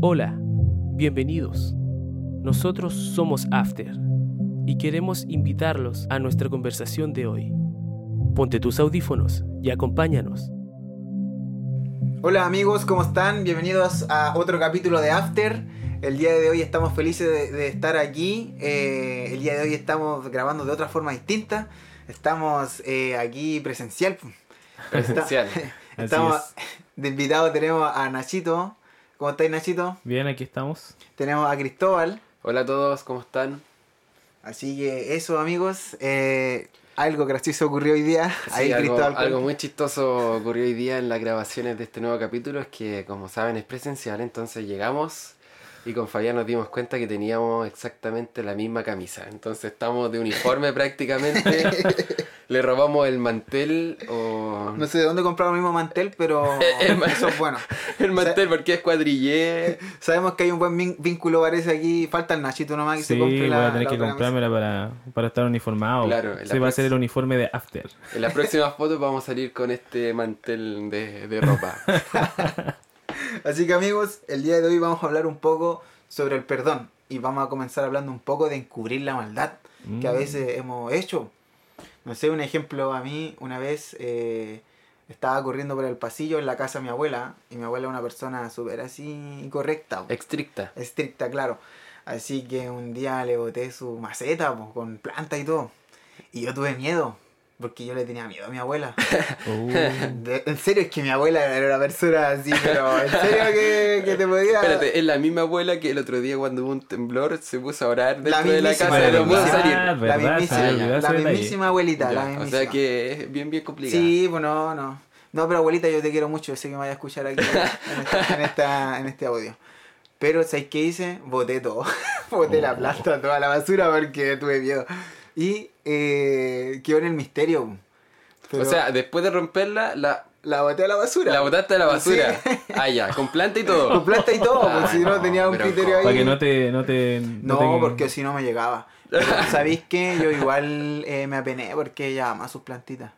Hola, bienvenidos. Nosotros somos After y queremos invitarlos a nuestra conversación de hoy. Ponte tus audífonos y acompáñanos. Hola amigos, ¿cómo están? Bienvenidos a otro capítulo de After. El día de hoy estamos felices de, de estar aquí. Eh, el día de hoy estamos grabando de otra forma distinta. Estamos eh, aquí presencial. Presencial. Estamos Así de invitado tenemos a Nachito. ¿Cómo estáis Nachito? Bien, aquí estamos. Tenemos a Cristóbal. Hola a todos, ¿cómo están? Así que eso amigos. eh, algo gracioso ocurrió hoy día. Sí, algo, Cristóbal algo muy chistoso ocurrió hoy día en las grabaciones de este nuevo capítulo, es que como saben es presencial, entonces llegamos y con Fabián nos dimos cuenta que teníamos exactamente la misma camisa, entonces estamos de uniforme prácticamente, le robamos el mantel o... No sé de dónde compramos el mismo mantel, pero El- eso es bueno. El mantel porque es cuadrillé. Sabemos que hay un buen vínculo, parece aquí. Falta el Nachito nomás que Sí, se compre voy la a tener la que comprármela para, para estar uniformado. Claro, Se va a ser próxima- el uniforme de After. En las próximas fotos vamos a salir con este mantel de, de ropa. Así que amigos, el día de hoy vamos a hablar un poco sobre el perdón. Y vamos a comenzar hablando un poco de encubrir la maldad que a Mm. veces hemos hecho. No sé, un ejemplo a mí, una vez eh, estaba corriendo por el pasillo en la casa de mi abuela. Y mi abuela es una persona súper así correcta. Estricta. estricta, claro. Así que un día le boté su maceta po, con planta y todo. Y yo tuve miedo, porque yo le tenía miedo a mi abuela. Uh, De- en serio, es que mi abuela era una persona así, pero en serio que, que te podía... Espérate, es la misma abuela que el otro día cuando hubo un temblor se puso a orar La dentro de la casa y la no pudo salir. Ah, la verdad, se mismísima, la mismísima abuelita, Ya, la o mismísima. sea que es bien bien complicado. Sí, pues no, no. No, pero abuelita, yo te quiero mucho, yo sé que me vaya a escuchar aquí en, esta- en, esta- en este audio. Pero, ¿sabes qué hice? Boté todo. Boté la planta, toda la basura porque tuve miedo. Y eh, quedó en el misterio. Pero O sea, después de romperla, la, la boté a la basura. la botaste a la basura. Sí. Ah, ya, con planta y todo. Con planta y todo, Ah, pues si no no, tenía un criterio ahí. para que no te. No, te, No, te- porque si no me llegaba. Pero, ¿Sabéis qué? Yo igual eh, me apené porque ella ama sus plantitas.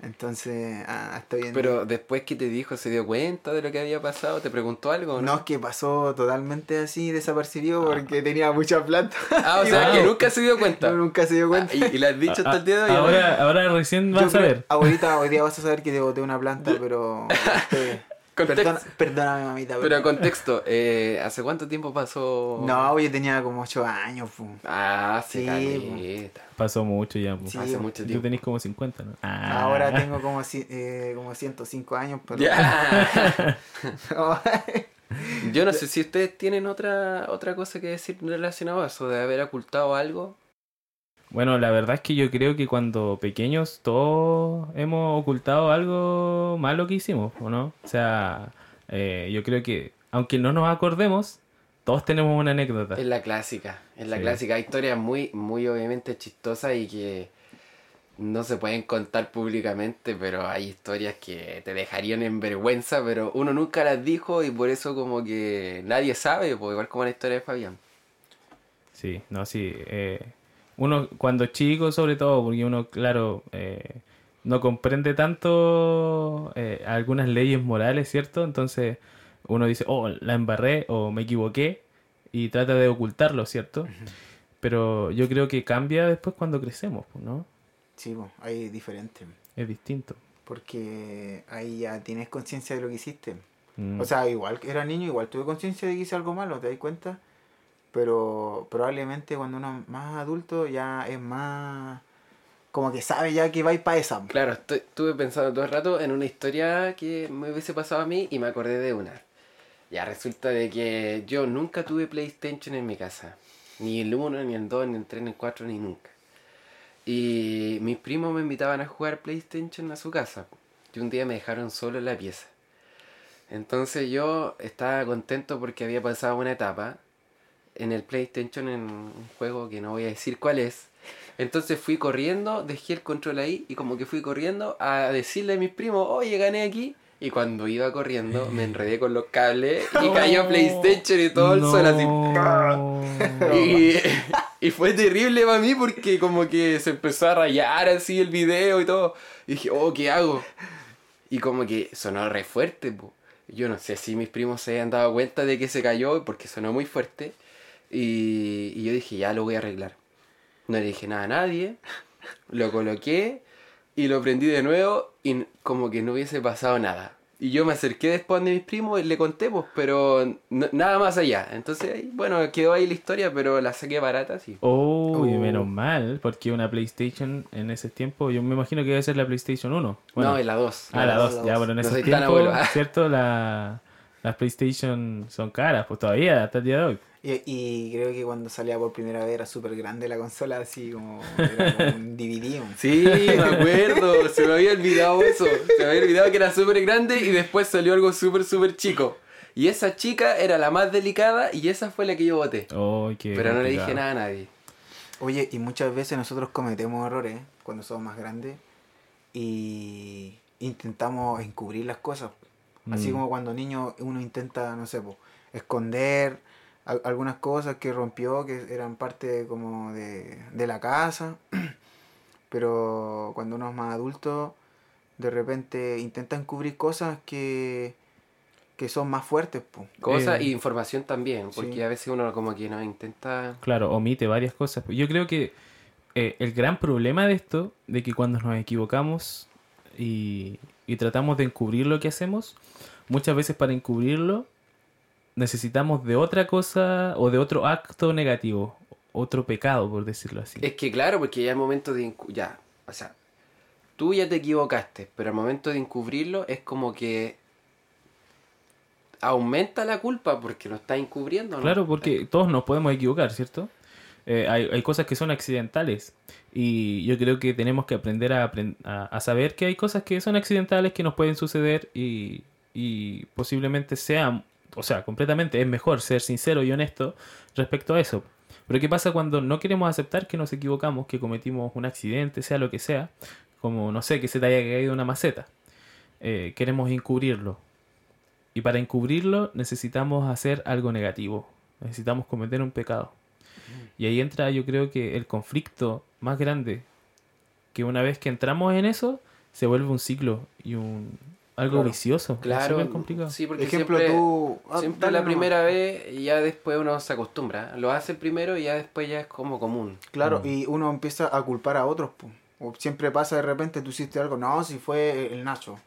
Entonces, ah, estoy bien. Pero después que te dijo, ¿se dio cuenta de lo que había pasado? ¿Te preguntó algo? o No, es que pasó totalmente así desapercibido porque tenía mucha planta. Ah, o sea, Ah. que nunca se dio cuenta. No, nunca se dio cuenta. Ah, y, y le has dicho hasta el día de hoy. Ah, Ahora, ahora recién Yo vas a ver. Abuelita, hoy día vas a saber que te boté una planta, pero. este. Perdona- perdóname, mamita. Pero contexto, eh, ¿hace cuánto tiempo pasó? No, yo tenía como 8 años. pu. Ah, Sí, caleta. Pasó mucho ya. po. Sí, hace po. mucho Tú tiempo. tenés como 50, ¿no? Ah. Ahora tengo como, eh, como 105 años, pero. Yo no sé si ustedes tienen otra otra cosa que decir relacionado a eso, de haber ocultado algo. Bueno, la verdad es que yo creo que cuando pequeños todos hemos ocultado algo malo que hicimos, ¿o no? O sea, eh, yo creo que aunque no nos acordemos, todos tenemos una anécdota. Es la clásica, es la Sí. clásica. Hay historias muy, muy obviamente chistosas y que no se pueden contar públicamente, pero hay historias que te dejarían en vergüenza, pero uno nunca las dijo y por eso como que nadie sabe, pues igual como la historia de Fabián. Sí, no, sí. eh, uno cuando es chico, sobre todo, porque uno, claro, eh, no comprende tanto eh, algunas leyes morales, ¿cierto? Entonces uno dice, oh, la embarré o me equivoqué y trata de ocultarlo, ¿cierto? Pero yo creo que cambia después cuando crecemos, pues, ¿no? Sí, po, ahí diferente. Es distinto. Porque ahí ya tienes conciencia de lo que hiciste. Mm. O sea, igual que era niño, igual tuve conciencia de que hice algo malo, ¿te das cuenta? Pero probablemente cuando uno es más adulto ya es más... Como que sabe ya que va a ir para esa. Claro, estuve pensando todo el rato en una historia que me hubiese pasado a mí y me acordé de una. Ya resulta de que yo nunca tuve PlayStation en mi casa. Ni el 1, ni el 2, ni el 3, ni el 4, ni nunca. Y mis primos me invitaban a jugar PlayStation a su casa. Y un día me dejaron solo en la pieza. Entonces yo estaba contento porque había pasado una etapa en el PlayStation en un juego que no voy a decir cuál es. Entonces fui corriendo, dejé el control ahí y como que fui corriendo a decirle a mis primos, oye, gané aquí. Y cuando iba corriendo me enredé con los cables y cayó PlayStation y todo el suelo así. No. Y, y fue terrible para mí porque como que se empezó a rayar así el video y todo. Y dije, oh, ¿qué hago? Y como que sonó re fuerte, po. Yo no sé si mis primos se habían dado cuenta de que se cayó porque sonó muy fuerte. Y, y yo dije, ya lo voy a arreglar. No le dije nada a nadie. Lo coloqué y lo prendí de nuevo y como que no hubiese pasado nada. Y yo me acerqué después de mis primos y le conté, pues, pero nada más allá. Entonces, bueno, quedó ahí la historia, pero la saqué barata, sí. Oh, y Oh. menos mal, porque una PlayStation en ese tiempo, yo me imagino que debe ser la PlayStation 1. Bueno, no, es la 2. ah, la la 2, dos. ya, bueno, en No ese tiempo. ¿cierto? La, las PlayStation son caras, pues todavía, hasta el día de hoy. Y, y creo que cuando salía por primera vez era súper grande la consola, así como, era como un DVD. man. Sí, me acuerdo, se me había olvidado eso. Se me había olvidado que era súper grande y después salió algo súper, súper chico. Y esa chica era la más delicada y esa fue la que yo voté. Oh, Pero no le dije nada a nadie. Oye, y muchas veces nosotros cometemos errores cuando somos más grandes y intentamos encubrir las cosas. Así Mm. como cuando niño uno intenta, no sé, po, esconder al- algunas cosas que rompió, que eran parte como de, de la casa. Pero cuando uno es más adulto, de repente intenta encubrir cosas que, que son más fuertes. Cosas Eh, y información también, porque sí. a veces uno como que no intenta... Claro, omite varias cosas. Yo creo que eh, el gran problema de esto, de que cuando nos equivocamos y, y tratamos de encubrir lo que hacemos, muchas veces para encubrirlo necesitamos de otra cosa o de otro acto negativo, otro pecado, por decirlo así. Es que claro, porque ya el momento de... Ya, o sea, tú ya te equivocaste, pero al momento de encubrirlo es como que aumenta la culpa porque lo estás encubriendo, ¿no? Claro, porque todos nos podemos equivocar, ¿cierto? Eh, hay, hay cosas que son accidentales y yo creo que tenemos que aprender a, a, a saber que hay cosas que son accidentales que nos pueden suceder y, y posiblemente sean, o sea, completamente es mejor ser sincero y honesto respecto a eso. Pero ¿qué pasa cuando no queremos aceptar que nos equivocamos, que cometimos un accidente, sea lo que sea, como no sé, que se te haya caído una maceta? Eh, queremos encubrirlo. Y para encubrirlo necesitamos hacer algo negativo. Necesitamos cometer un pecado. Y ahí entra yo creo que el conflicto más grande. Que una vez que entramos en eso, se vuelve un ciclo y un algo Claro. vicioso. Es Claro, súper complicado. sí, porque Ejemplo, siempre, tú... ah, siempre la nomás. primera vez y ya después uno se acostumbra. Lo hace el primero y ya después ya es como común. Claro, Mm. y uno empieza a culpar a otros. po. O siempre pasa de repente, tú hiciste algo, no, si fue el Nacho.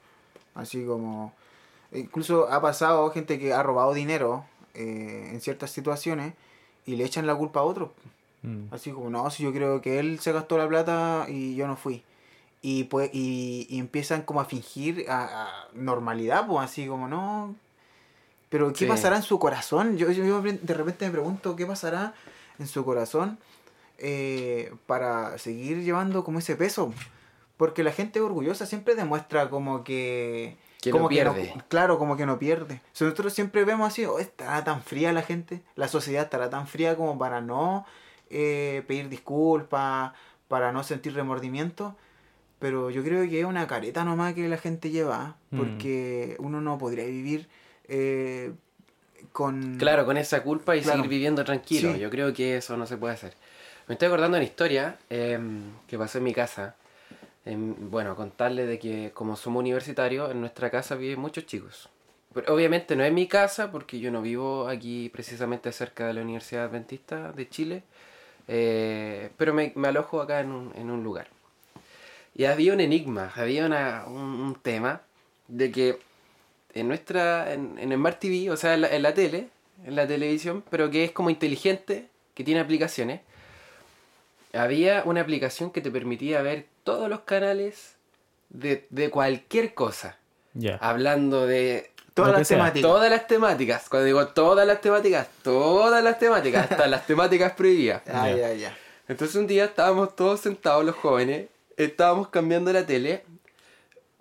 Así como... Incluso ha pasado gente que ha robado dinero eh, en ciertas situaciones y le echan la culpa a otros. Mm. Así como, no, si yo creo que él se gastó la plata y yo no fui. Y, pues, y, y empiezan como a fingir a, a normalidad, pues así como, no. Pero ¿qué Sí. pasará en su corazón? Yo, yo, yo de repente me pregunto, ¿qué pasará en su corazón eh, para seguir llevando como ese peso? Porque la gente orgullosa siempre demuestra como que... Que como no que pierde. claro, como que no pierde. O sea, nosotros siempre vemos así, oh, estará tan fría la gente, la sociedad estará tan fría como para no eh, pedir disculpas, para no sentir remordimiento. Pero yo creo que es una careta nomás que la gente lleva, Mm. porque uno no podría vivir eh, con... Claro, con esa culpa y Claro. seguir viviendo tranquilo. Sí. Yo creo que eso no se puede hacer. Me estoy acordando de una historia em, que pasó en mi casa. Em, bueno, contarle de que como somos universitarios, en nuestra casa viven muchos chicos. Pero obviamente no es mi casa porque yo no vivo aquí precisamente cerca de la Universidad Adventista de Chile, eh, pero me, me alojo acá en un, en un lugar. Y había un enigma, había una- un, un tema de que en nuestra, en, en Smart TV, o sea, en la, en la tele, en la televisión, pero que es como inteligente, que tiene aplicaciones, había una aplicación que te permitía ver todos los canales de, de cualquier cosa. Ya. Hablando de Todas las sea. temáticas. todas las temáticas. Cuando digo todas las temáticas, todas las temáticas, hasta las temáticas prohibidas. Ah, ya, ya. Entonces un día estábamos todos sentados los jóvenes, estábamos cambiando la tele,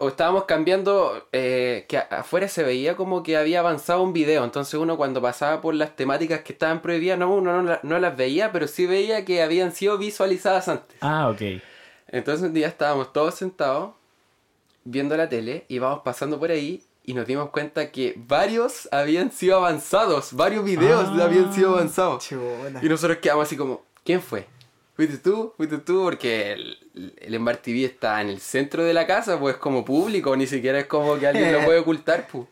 o estábamos cambiando, eh, que afuera se veía como que había avanzado un video, entonces uno cuando pasaba por las temáticas que estaban prohibidas, no, uno no, no las veía, pero sí veía que habían sido visualizadas antes. Ah, ok. Entonces un día estábamos todos sentados viendo la tele y íbamos pasando por ahí y nos dimos cuenta que varios habían sido avanzados, varios videos Ah. habían sido avanzados. Y nosotros quedamos así como, ¿quién fue? ¿Fuiste tú? ¿Fuiste tú? Porque el, Smart TV está en el centro de la casa, pues como público, ni siquiera es como que alguien lo puede ocultar, pues.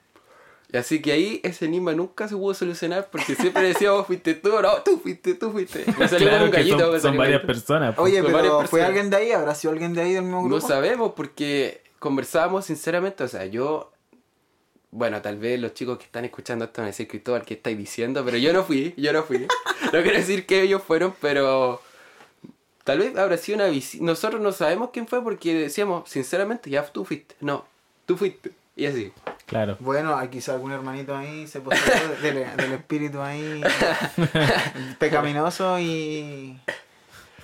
Y así que ahí ese enigma nunca se pudo solucionar porque siempre decíamos, fuiste tú, no, tú fuiste, tú fuiste. Me salió Claro un gallito. son, me son salió varias personas. pues. Oye, pero ¿fue personas. alguien de ahí? ¿Habrá sido alguien de ahí del mismo No grupo? sabemos porque conversábamos sinceramente, o sea, yo... Bueno, tal vez los chicos que están escuchando esto van a decir, Cristóbal, ¿qué estáis diciendo? Pero yo no fui, yo no fui. No quiero decir que ellos fueron, pero... Tal vez habrá sido una visita. Nosotros no sabemos quién fue porque decíamos, sinceramente, ya tú fuiste. No, tú fuiste. Y así. Claro. Bueno, quizá algún hermanito ahí se posó del, del espíritu ahí pecaminoso y...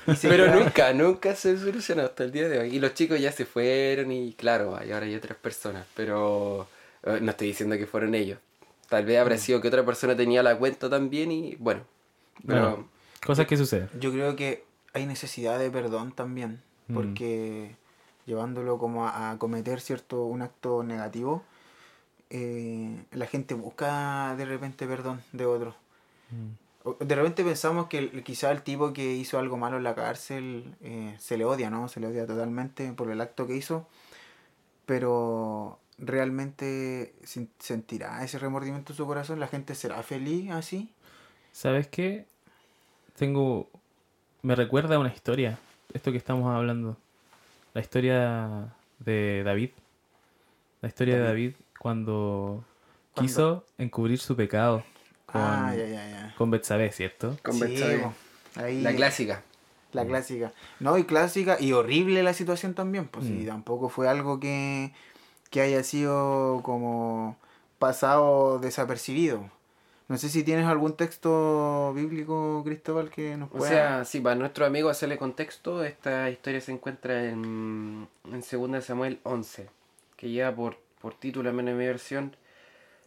y se Pero quedaron- nunca, nunca se solucionó hasta el día de hoy. Y los chicos ya se fueron y claro, y ahora hay otras personas. Pero eh, no estoy diciendo que fueron ellos. Tal vez Mm. habrá sido que otra persona tenía la cuenta también y bueno. Pero Bueno, cosas que suceden. Yo creo que hay necesidad de perdón también, Mm. porque llevándolo como a, a cometer cierto un acto negativo, eh, la gente busca de repente perdón de otro. O- De repente pensamos que quizá el tipo que hizo algo malo en la cárcel eh, se le odia, ¿no? Se le odia totalmente por el acto que hizo, pero realmente sentirá ese remordimiento en su corazón, la gente será feliz así. ¿Sabes qué? Tengo. Me recuerda a una historia. Esto que estamos hablando. La historia de David. La historia de David cuando ¿Cuándo? quiso encubrir su pecado con, Ah, ya, ya, ya. con Betsabé, ¿cierto? con Sí. Ahí- la clásica. La clásica. No, y clásica y horrible la situación también. Pues sí, Mm. tampoco fue algo que, que haya sido como pasado desapercibido. No sé si tienes algún texto bíblico, Cristóbal, que nos O pueda... sea, sí, para nuestro amigo hacerle contexto, esta historia se encuentra en, en 2 Samuel 11, que lleva por, por título, al menos en mi versión,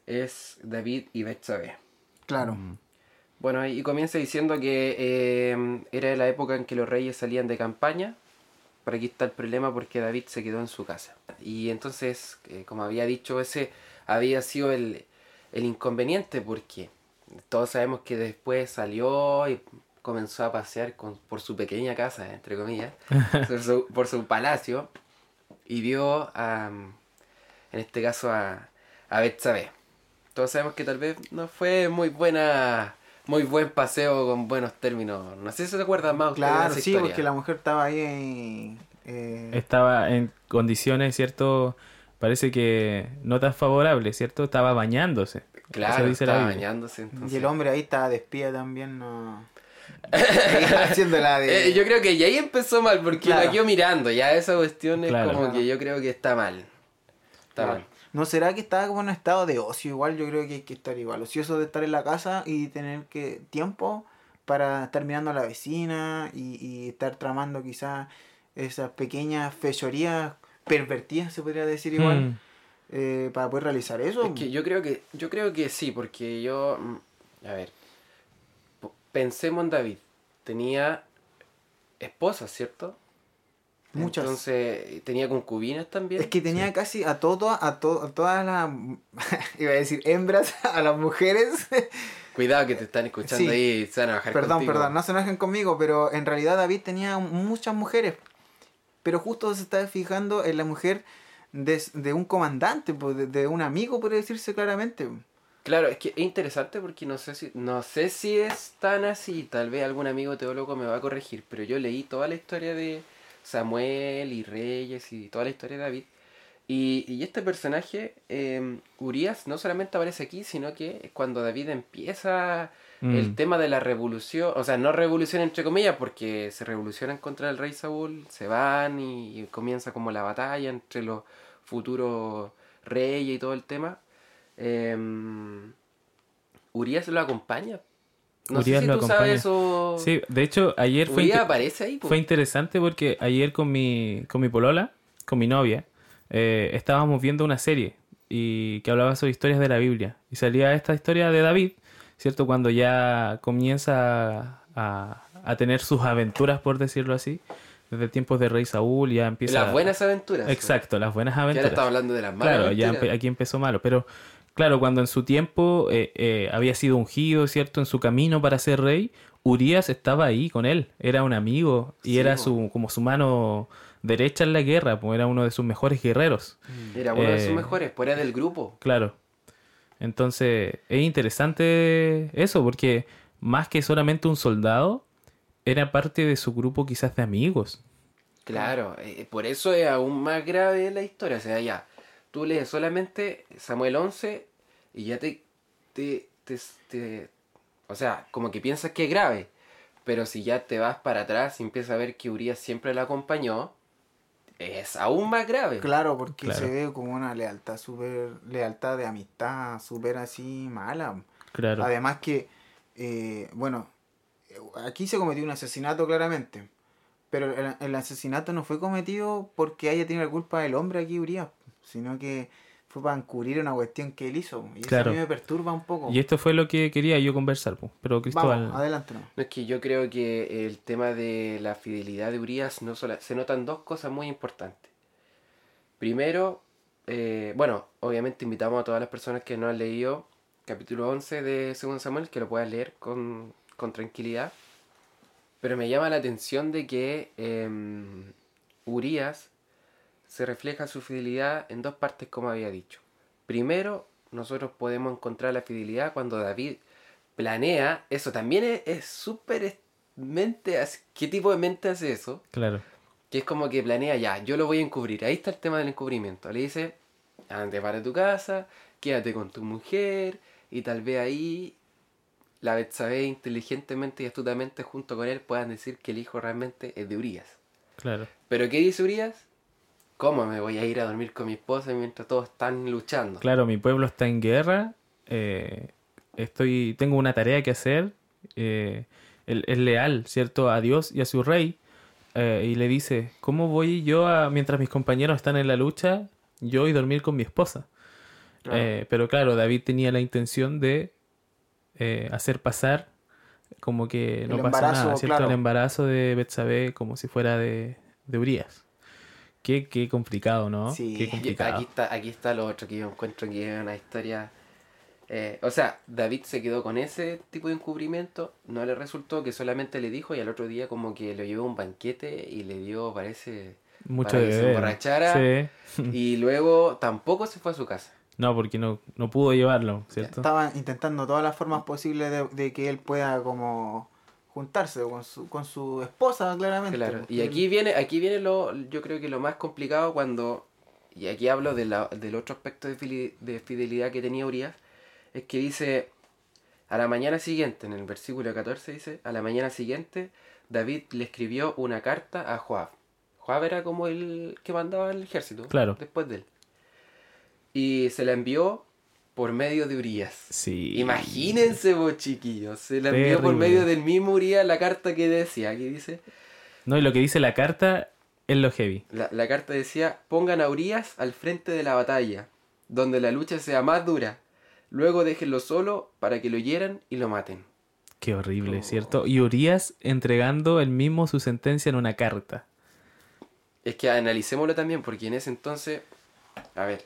es David y Betsabé. claro. Mm. Bueno, y comienza diciendo que eh, era la época en que los reyes salían de campaña. Pero aquí está el problema porque David se quedó en su casa. Y entonces, eh, como había dicho, ese había sido el, el inconveniente porque todos sabemos que después salió y comenzó a pasear con, por su pequeña casa, entre comillas, por, su, por su palacio y vio a, en este caso a, a Betsabé. Todos sabemos que tal vez no fue muy buena, muy buen paseo con buenos términos. No sé si se acuerdan más Claro, esa sí, historia. porque la mujer estaba ahí... eh, Estaba en condiciones, ¿cierto? Parece que no tan favorables, ¿cierto? Estaba bañándose. Claro, Eso dice la estaba bañándose. Entonces. y el hombre ahí estaba de espía también, no... Haciendo la de... Eh, yo creo que ya ahí empezó mal porque Claro. la quedó mirando. Ya esa cuestión es Claro. como Claro. que yo creo que está mal. Está Claro. mal. ¿No será que estaba como en un estado de ocio igual? Yo creo que hay que estar igual. Ocioso de estar en la casa y tener que tiempo para estar mirando a la vecina y, y estar tramando quizás esas pequeñas fechorías pervertidas, se podría decir igual, Mm. eh, para poder realizar eso. Es que yo creo que yo creo que sí, porque yo mm, a ver, pensemos en David. Tenía esposas, ¿cierto? Muchas. Entonces, tenía concubinas también. Es que tenía casi a todo, a, to- a todas las, iba a decir hembras, a las mujeres. Cuidado que te están escuchando Sí. ahí y se van a bajar Perdón, contigo. perdón, no se enojen conmigo, pero en realidad David tenía muchas mujeres. Pero justo se está fijando en la mujer de, de un comandante, pues, de, de un amigo, por decirse claramente. Claro, es que es interesante porque no sé si no sé si es tan así, tal vez algún amigo teólogo me va a corregir, pero yo leí toda la historia de Samuel y Reyes y toda la historia de David. Y, y este personaje, eh, Urias, no solamente aparece aquí, sino que cuando David empieza Mm. el tema de la revolución, o sea, no revolución entre comillas, porque se revolucionan contra el rey Saúl, se van y, y comienza como la batalla entre los futuros reyes y todo el tema. Eh, Urias lo acompaña. No Urias sé si lo tú acompaña. sabes eso. Sí, de hecho, ayer fue, Urias aparece ahí. fue interesante porque ayer con mi, con mi polola, con mi novia, eh, estábamos viendo una serie y que hablaba sobre historias de la Biblia. Y salía esta historia de David, ¿cierto? Cuando ya comienza a, a tener sus aventuras, por decirlo así, desde tiempos de Rey Saúl, ya empieza... Las buenas aventuras. Exacto, las buenas aventuras. estamos hablando de las malas Claro, ya aventuras. aquí empezó malo, pero claro, cuando en su tiempo eh, eh, había sido ungido, ¿cierto? En su camino para ser rey, Urias estaba ahí con él, era un amigo y Sí, era po. su como su mano derecha en la guerra, pues era uno de sus mejores guerreros, Era uno de sus eh, mejores, pues era del grupo. claro. Entonces, es interesante eso, porque más que solamente un soldado, era parte de su grupo quizás de amigos. Claro, eh, por eso es aún más grave la historia. O sea, ya, tú lees solamente Samuel 11 y ya te, te, te, te- O sea, como que piensas que es grave. Pero si ya te vas para atrás y empiezas a ver que Urias siempre la acompañó, es aún más grave. Claro, porque Claro. se ve como una lealtad súper, lealtad de amistad, súper así mala. Claro. Además que, eh, bueno, aquí se cometió un asesinato claramente, pero el, el asesinato no fue cometido porque haya tenido la culpa el hombre aquí, Urias, sino que fue para encubrir una cuestión que él hizo. Y Claro. eso a mí me perturba un poco. Y esto fue lo que quería yo conversar, pero Cristóbal... Vamos, adelante. no. No, es que yo creo que el tema de la fidelidad de Urias no sola- se notan dos cosas muy importantes. Primero, eh, bueno, obviamente invitamos a todas las personas que no han leído capítulo 11 de 2 Samuel que lo puedan leer con, con tranquilidad. Pero me llama la atención de que em, Urias se refleja su fidelidad en dos partes, como había dicho. Primero, nosotros podemos encontrar la fidelidad cuando David planea, eso también es- súper mente, ¿qué tipo de mente hace eso? Claro. Que es como que planea ya, yo lo voy a encubrir, ahí está el tema del encubrimiento, le dice, ande para tu casa, quédate con tu mujer, y tal vez ahí la Betsabé inteligentemente y astutamente junto con él puedan decir que el hijo realmente es de Urias. Claro. Pero ¿qué dice Urias? ¿Cómo me voy a ir a dormir con mi esposa mientras todos están luchando? Claro, mi pueblo está en guerra. eh, estoy, tengo una tarea que hacer. eh, él es leal, ¿cierto? A Dios y a su rey. eh, y le dice, ¿cómo voy yo a, mientras mis compañeros están en la lucha, yo y dormir con mi esposa? Pero claro, David tenía la intención de hacer pasar como que no El pasa nada, ¿cierto? claro. El embarazo de Betsabé como si fuera de, de Urias. Qué, qué complicado, ¿no? Sí. Qué complicado. aquí está, aquí está lo otro que yo encuentro que es una historia. eh, o sea, David se quedó con ese tipo de encubrimiento, no le resultó que solamente le dijo y al otro día como que lo llevó a un banquete y le dio, parece, Mucho para de que se beber. emborrachara. Sí. y luego tampoco se fue a su casa. No, porque no, no pudo llevarlo, ¿cierto? Estaban intentando todas las formas posibles de, de que él pueda como juntarse con su, con su esposa, claramente. Claro. porque Y aquí viene, aquí viene lo, yo creo que lo más complicado cuando, y aquí hablo de la- del otro aspecto de, fili- de fidelidad que tenía Urias, es que dice, a la mañana siguiente, en el versículo 14 dice, a la mañana siguiente, David le escribió una carta a Joab. Joab era como el que mandaba el ejército, Claro. después de él. Y se la envió por medio de Urias. Sí. Imagínense vos chiquillos, se la envió por medio del mismo Urias la carta que decía, aquí dice... No, y lo que dice la carta es lo heavy. La, la carta decía, pongan a Urias al frente de la batalla, donde la lucha sea más dura. Luego déjenlo solo para que lo hieran y lo maten. Qué Oh. horrible, ¿cierto? Y Urias entregando él mismo su sentencia en una carta. Es que analicémoslo también, porque en ese entonces, a ver,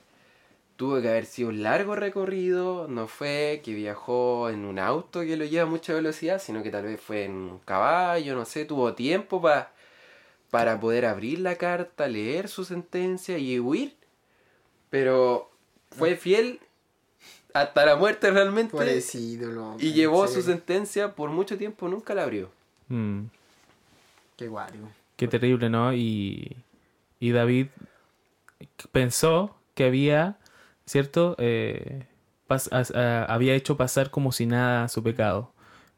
tuvo que haber sido un largo recorrido, no fue que viajó en un auto que lo lleva a mucha velocidad, sino que tal vez fue en un caballo, no sé, tuvo tiempo pa- para poder abrir la carta, leer su sentencia y huir. Pero fue fiel hasta la muerte realmente loco, y llevó su sentencia por mucho tiempo, nunca la abrió. Mm, Qué guario. qué terrible, ¿no? Y, y David pensó que había, ¿cierto? Eh, pas- as- a- había hecho pasar como si nada su pecado.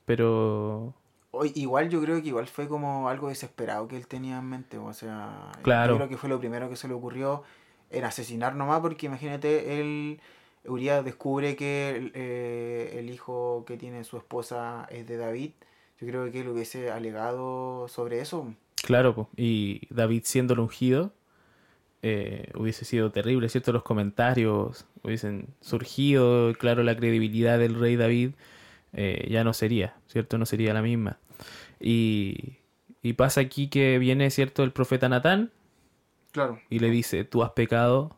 Pero O- igual yo creo que igual fue como algo desesperado que él tenía en mente. O sea, Claro. yo creo que fue lo primero que se le ocurrió en asesinar nomás, porque imagínate, él, Urias descubre que eh, el hijo que tiene su esposa es de David. Yo creo que él hubiese alegado sobre eso. Claro, y David siendo el ungido, eh, hubiese sido terrible, ¿cierto? Los comentarios hubiesen surgido, claro, la credibilidad del rey David eh, ya no sería, ¿cierto? No sería la misma. Y, y pasa aquí que viene, ¿cierto? El profeta Natán Claro. y le dice, tú has pecado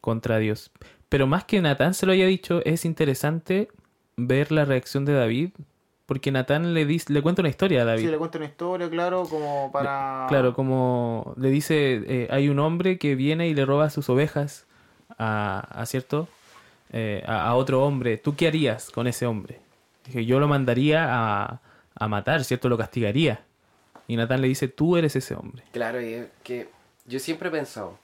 contra Dios. Pero más que Natán se lo haya dicho, es interesante ver la reacción de David, porque Natán le, dice, le cuenta una historia a David. Sí, le cuento una historia, claro, como para... Claro, como le dice, eh, hay un hombre que viene y le roba sus ovejas a, a cierto, eh, a, a otro hombre, ¿tú qué harías con ese hombre? Dije, yo lo mandaría a, a matar, ¿cierto? Lo castigaría. Y Natán le dice, tú eres ese hombre. Claro, y es que yo siempre he pensado,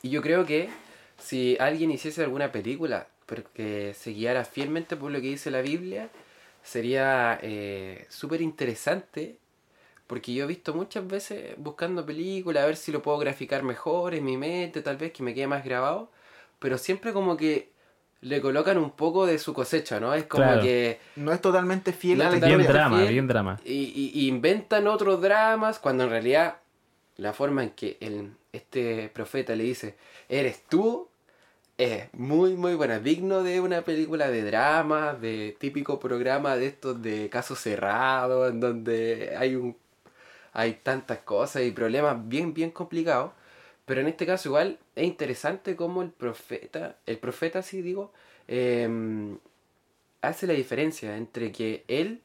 y yo creo que si alguien hiciese alguna película, pero que se guiara fielmente por lo que dice la Biblia, sería eh, súper interesante, porque yo he visto muchas veces buscando películas, a ver si lo puedo graficar mejor en mi mente, tal vez que me quede más grabado, pero siempre como que le colocan un poco de su cosecha, ¿no? Es como Claro. que... No es totalmente fiel No a la es Bien historia. drama, fiel. bien drama. Y, y- y inventan otros dramas cuando en realidad la forma en que el, este profeta le dice, eres tú, es muy, muy buena. Digno de una película de drama, de típico programa de estos de casos cerrados, en donde hay un hay tantas cosas y problemas bien, bien complicados. Pero en este caso igual es interesante cómo el profeta, el profeta sí digo, em, hace la diferencia entre que él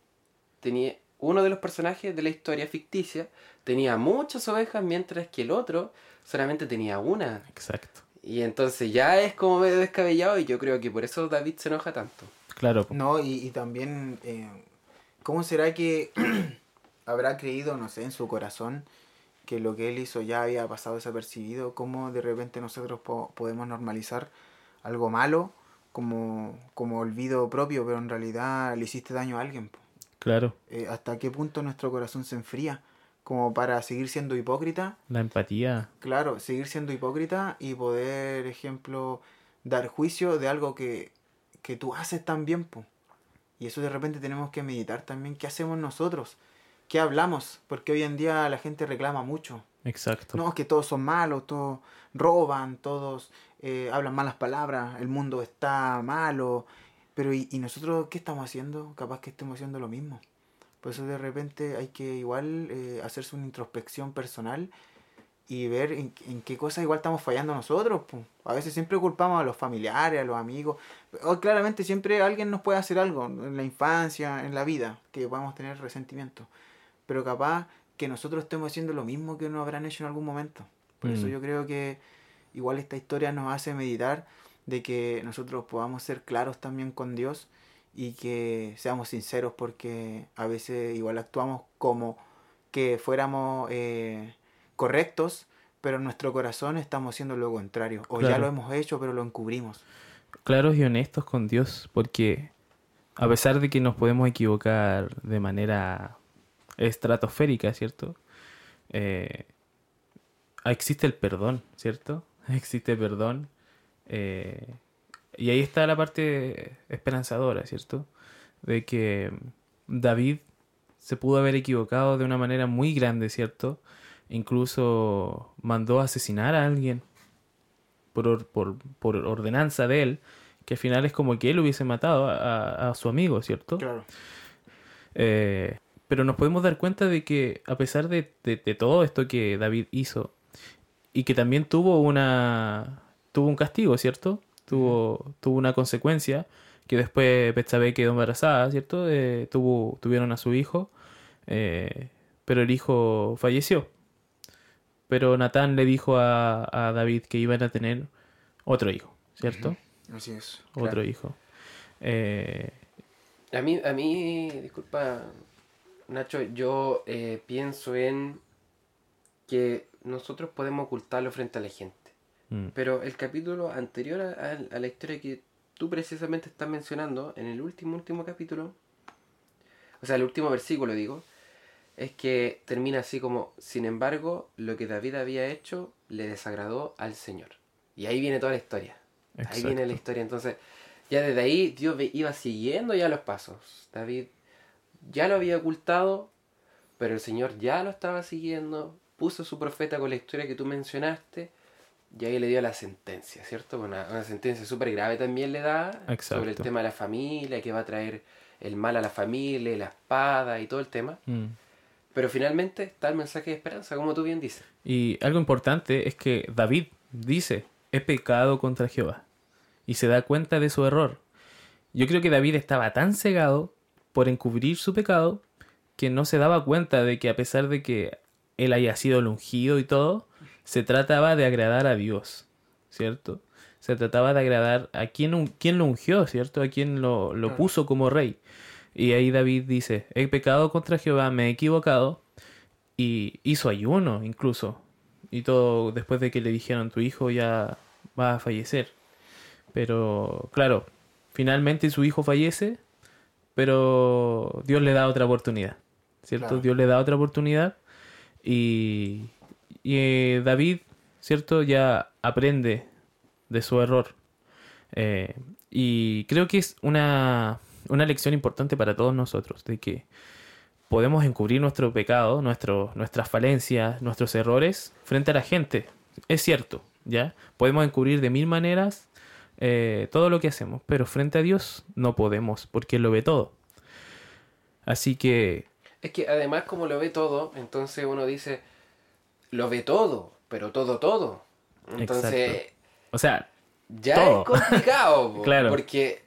tenía, uno de los personajes de la historia ficticia tenía muchas ovejas mientras que el otro solamente tenía una. Exacto. Y entonces ya es como medio descabellado y yo creo que por eso David se enoja tanto. Claro. No, y, y también, eh, ¿cómo será que habrá creído, no sé, en su corazón que lo que él hizo ya había pasado desapercibido? ¿Cómo de repente nosotros po- podemos normalizar algo malo como, como olvido propio, pero en realidad le hiciste daño a alguien? po? Claro. Eh, ¿Hasta qué punto nuestro corazón se enfría? Como para seguir siendo hipócrita La empatía. Claro, seguir siendo hipócrita y poder, ejemplo, dar juicio de algo que, que tú haces tan bien, po. Y eso de repente tenemos que meditar también. ¿Qué hacemos nosotros? ¿Qué hablamos? Porque hoy en día la gente reclama mucho. Exacto. No, es que todos son malos, todos roban, todos eh, hablan malas palabras, el mundo está malo. Pero ¿y, y nosotros qué estamos haciendo? Capaz que estemos haciendo lo mismo. Por eso de repente hay que igual eh, hacerse una introspección personal y ver en, en qué cosas igual estamos fallando nosotros. po. A veces siempre culpamos a los familiares, a los amigos. O claramente siempre alguien nos puede hacer algo en la infancia, en la vida, que podamos tener resentimiento. Pero capaz que nosotros estemos haciendo lo mismo que nos habrán hecho en algún momento. Por eso Mm. yo creo que igual esta historia nos hace meditar de que nosotros podamos ser claros también con Dios y que seamos sinceros porque a veces igual actuamos como que fuéramos eh, correctos, pero en nuestro corazón estamos haciendo lo contrario. O ya lo hemos hecho, pero lo encubrimos. Claros y honestos con Dios, porque a pesar de que nos podemos equivocar de manera estratosférica, ¿cierto? Eh, existe el perdón, ¿cierto? Existe perdón. eh, y ahí está la parte esperanzadora, ¿cierto? De que David se pudo haber equivocado de una manera muy grande, ¿cierto? Incluso mandó a asesinar a alguien por, or- por, por ordenanza de él, que al final es como que él hubiese matado a, a- a su amigo, ¿cierto? Claro. Eh, pero nos podemos dar cuenta de que a pesar de, de- de todo esto que David hizo, y que también tuvo una tuvo un castigo, ¿cierto? Tuvo, tuvo una consecuencia, que después Betsabé quedó embarazada, ¿cierto? Eh, tuvo, tuvieron a su hijo, eh, pero el hijo falleció. Pero Natán le dijo a, a David que iban a tener otro hijo, ¿cierto? Así es. Otro hijo. Eh, A mí, a mí, disculpa, Nacho, yo eh, pienso en que nosotros podemos ocultarlo frente a la gente. Mm, Pero el capítulo anterior a, a- a la historia que tú precisamente estás mencionando, en el último, último capítulo, o sea, el último versículo digo, es que termina así como, sin embargo, lo que David había hecho le desagradó al Señor. Y ahí viene toda la historia. Ahí viene la historia. Entonces, ya desde ahí Dios iba siguiendo ya los pasos. David ya lo había ocultado, pero el Señor ya lo estaba siguiendo, puso su profeta con la historia que tú mencionaste, y ahí le dio la sentencia, ¿cierto? Una, una sentencia súper grave también le da sobre el tema de la familia, que va a traer el mal a la familia, y la espada y todo el tema. mm. Pero finalmente está el mensaje de esperanza, como tú bien dices. Y algo importante es que David dice, he pecado contra Jehová. Y se da cuenta de su error. Yo creo que David estaba tan cegado por encubrir su pecado que no se daba cuenta de que a pesar de que él haya sido el ungido y todo, se trataba de agradar a Dios, ¿cierto? Se trataba de agradar a quien, quien lo ungió, ¿cierto? A quien lo, puso como rey. Y ahí David dice, he pecado contra Jehová, me he equivocado. Y hizo ayuno incluso. Y todo después de que le dijeron, tu hijo ya va a fallecer. Pero claro, finalmente su hijo fallece, pero Dios le da otra oportunidad. ¿Cierto? Claro. Dios le da otra oportunidad. Y, y, eh, David, ¿cierto? Ya aprende de su error. Eh, y creo que es una, una lección importante para todos nosotros, de que podemos encubrir nuestro pecado, nuestro, nuestras falencias, nuestros errores frente a la gente. Es cierto, ¿ya? Podemos encubrir de mil maneras eh, todo lo que hacemos, pero frente a Dios no podemos, porque Él lo ve todo. Así que, Es que además como lo ve todo, entonces uno dice, lo ve todo, pero todo, todo. Entonces, Exacto. o sea, ya Todo. es complicado, Claro. porque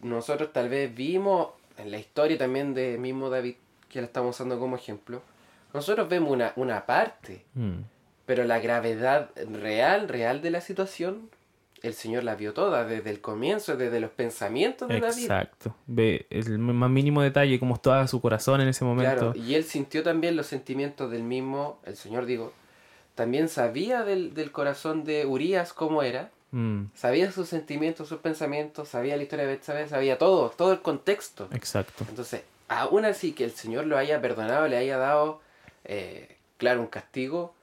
nosotros tal vez vimos en la historia también de mismo David, que lo estamos usando como ejemplo, nosotros vemos una, una parte, mm, pero la gravedad real, real de la situación, el Señor la vio toda, desde el comienzo, desde los pensamientos de David. exacto. Ve el más mínimo detalle, cómo estaba su corazón en ese momento. Claro, y él sintió también los sentimientos del mismo, el Señor digo, también sabía del, del corazón de Urias cómo era, Mm, sabía sus sentimientos, sus pensamientos, sabía la historia de Betsabé, sabía todo, todo el contexto. exacto. Entonces, aún así que el Señor lo haya perdonado, le haya dado, eh, claro, un castigo,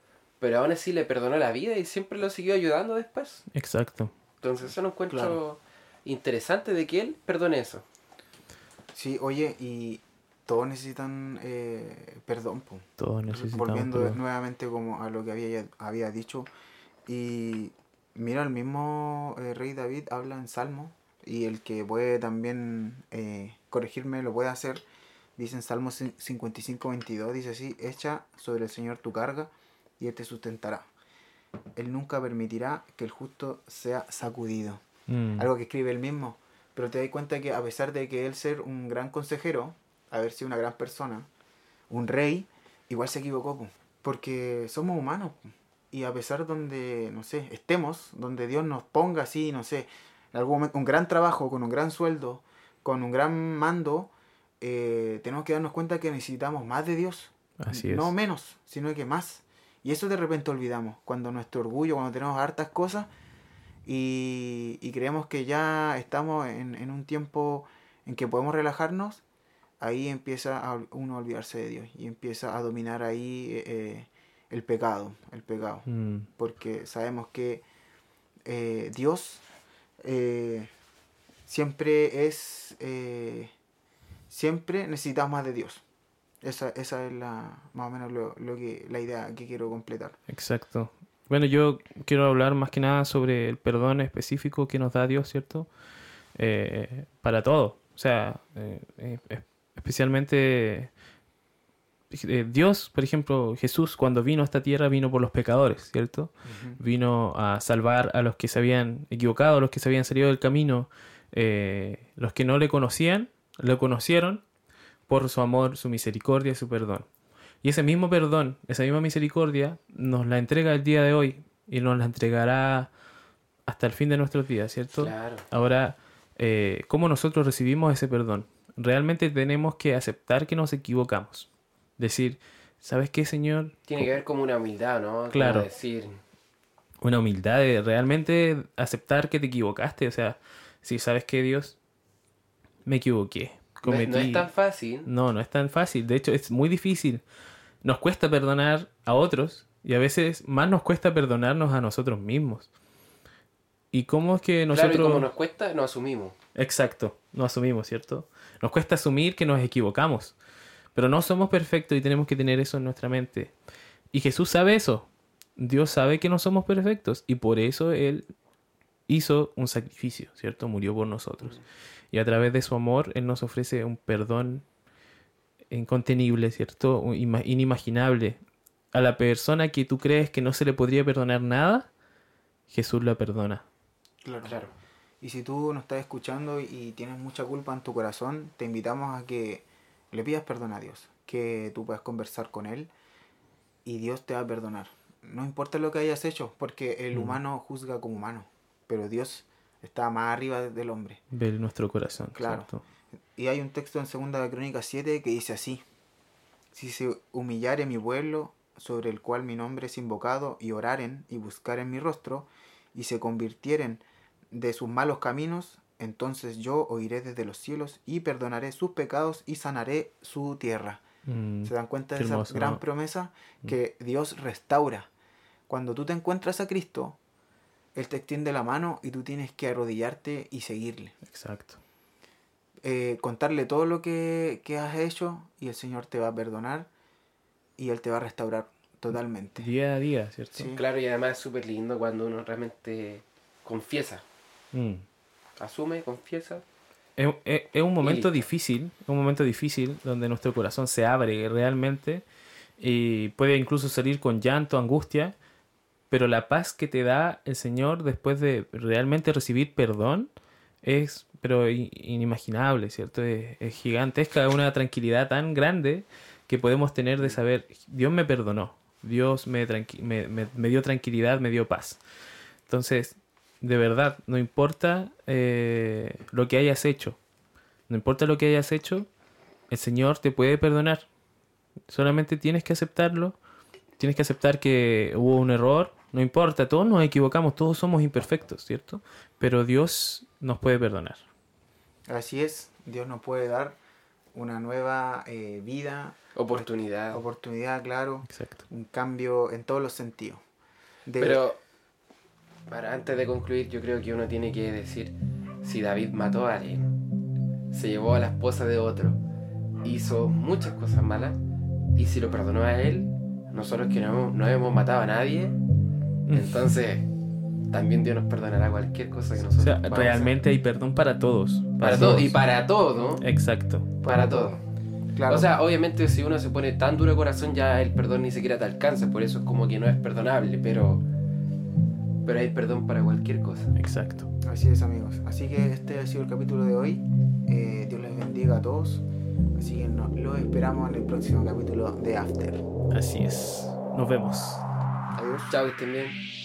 pero aún así le perdonó la vida y siempre lo siguió ayudando después. Exacto. Entonces, eso lo encuentro Claro. interesante de que él perdone eso. Sí, oye, y todos necesitan eh, perdón, po. Todos necesitamos. volviendo perdón. nuevamente como a lo que había, había dicho y mira el mismo eh, rey David habla en Salmo y el que puede también eh, corregirme lo puede hacer dice en Salmo 55 22 dice así echa sobre el Señor tu carga y él te sustentará él nunca permitirá que el justo sea sacudido Mm, algo que escribe él mismo. Pero te das cuenta que a pesar de que él ser un gran consejero, haber sido una gran persona, un rey, igual se equivocó, po. porque somos humanos. Y a pesar donde, no sé, estemos, donde Dios nos ponga así, no sé, en algún momento, un gran trabajo, con un gran sueldo, con un gran mando, eh, tenemos que darnos cuenta que necesitamos más de Dios. Así es. No menos, sino que más. Y eso de repente olvidamos, cuando nuestro orgullo, cuando tenemos hartas cosas y, y creemos que ya estamos en, en un tiempo en que podemos relajarnos, ahí empieza a, uno a olvidarse de Dios y empieza a dominar ahí eh, eh, el pecado, el pecado. Mm, Porque sabemos que eh, Dios eh, siempre es, siempre necesitamos más de Dios. Esa, esa es la, más o menos lo, lo que, la idea que quiero completar. exacto. Bueno, yo quiero hablar más que nada sobre el perdón específico que nos da Dios, ¿cierto? Eh, para todo. O sea, eh, eh, es- especialmente eh, Dios, por ejemplo, Jesús cuando vino a esta tierra vino por los pecadores, ¿cierto? Vino a salvar a los que se habían equivocado, a los que se habían salido del camino, los que no le conocían, lo conocieron por su amor, su misericordia y su perdón. Y ese mismo perdón, esa misma misericordia, nos la entrega el día de hoy y nos la entregará hasta el fin de nuestros días, ¿cierto? Claro. Ahora, eh, ¿cómo nosotros recibimos ese perdón? Realmente tenemos que aceptar que nos equivocamos. Decir, ¿sabes qué, Señor? Tiene que haber como una humildad, ¿no? Como Claro. decir, Una humildad de realmente aceptar que te equivocaste. O sea, si sabes que Dios, me equivoqué. No, es- Cometí... no es tan fácil. No, no es tan fácil. De hecho, es muy difícil. Nos cuesta perdonar a otros y a veces más nos cuesta perdonarnos a nosotros mismos. ¿Y cómo es que Claro, y nosotros... como nos cuesta, nos asumimos. Exacto, no asumimos, ¿cierto? Nos cuesta asumir que nos equivocamos, pero no somos perfectos y tenemos que tener eso en nuestra mente. Y Jesús sabe eso. Dios sabe que no somos perfectos y por eso Él hizo un sacrificio, ¿cierto? Murió por nosotros. Y a través de su amor, Él nos ofrece un perdón incontenible, ¿cierto? Inimaginable. A la persona que tú crees que no se le podría perdonar nada, Jesús la perdona. Claro. Claro. Y si tú nos estás escuchando y tienes mucha culpa en tu corazón, te invitamos a que le pidas perdón a Dios, que tú puedas conversar con Él y Dios te va a perdonar. No importa lo que hayas hecho, porque el Mm. humano juzga como humano, pero Dios está más arriba del hombre. Ve nuestro corazón. Claro. Y hay un texto en Segunda de Crónicas 7 que dice así: Si se humillare mi pueblo, sobre el cual mi nombre es invocado, y oraren y buscaren mi rostro, y se convirtieren de sus malos caminos, entonces yo oiré desde los cielos y perdonaré sus pecados y sanaré su tierra. Mm, ¿Se dan cuenta de esa gran ¿no? Mm. promesa? Que Dios restaura. Cuando tú te encuentras a Cristo, Él te extiende la mano y tú tienes que arrodillarte y seguirle. Exacto. Eh, contarle todo lo que, que has hecho y el Señor te va a perdonar y Él te va a restaurar totalmente. Día a día, ¿cierto? Sí. Claro, y además es súper lindo cuando uno realmente confiesa. Mm. Asume, confiesa. Es, es- es un momento difícil, un momento difícil donde nuestro corazón se abre realmente y puede incluso salir con llanto, angustia, pero la paz que te da el Señor después de realmente recibir perdón es pero inimaginable, ¿cierto? Es, es gigantesca, una tranquilidad tan grande que podemos tener de saber, Dios me perdonó, Dios me, me- me dio tranquilidad, me dio paz. Entonces, de verdad, no importa eh, lo que hayas hecho, no importa lo que hayas hecho, el Señor te puede perdonar. Solamente tienes que aceptarlo, tienes que aceptar que hubo un error, no importa, todos nos equivocamos, todos somos imperfectos, ¿cierto? Pero Dios nos puede perdonar. Así es, Dios nos puede dar una nueva eh, vida, Oportunidad. oportunidad, claro, Exacto. un cambio en todos los sentidos. De- Pero, para antes de concluir, yo creo que uno tiene que decir, si David mató a alguien, se llevó a la esposa de otro, hizo muchas cosas malas, y si lo perdonó a él, nosotros que no no hemos matado a nadie, entonces también Dios nos perdonará cualquier cosa que O nosotros sea, podamos realmente hay perdón para todos. para todo y para todo, Exacto. para todo. claro, O sea, obviamente si uno se pone tan duro de corazón ya el perdón ni siquiera te alcanza, por eso es como que no es perdonable, pero pero hay perdón para cualquier cosa. Exacto. Así es, amigos. Así que este ha sido el capítulo de hoy. Eh, Dios les bendiga a todos. Así que nos los esperamos en el próximo capítulo de After. Así es. Nos vemos. Chao, que estén bien.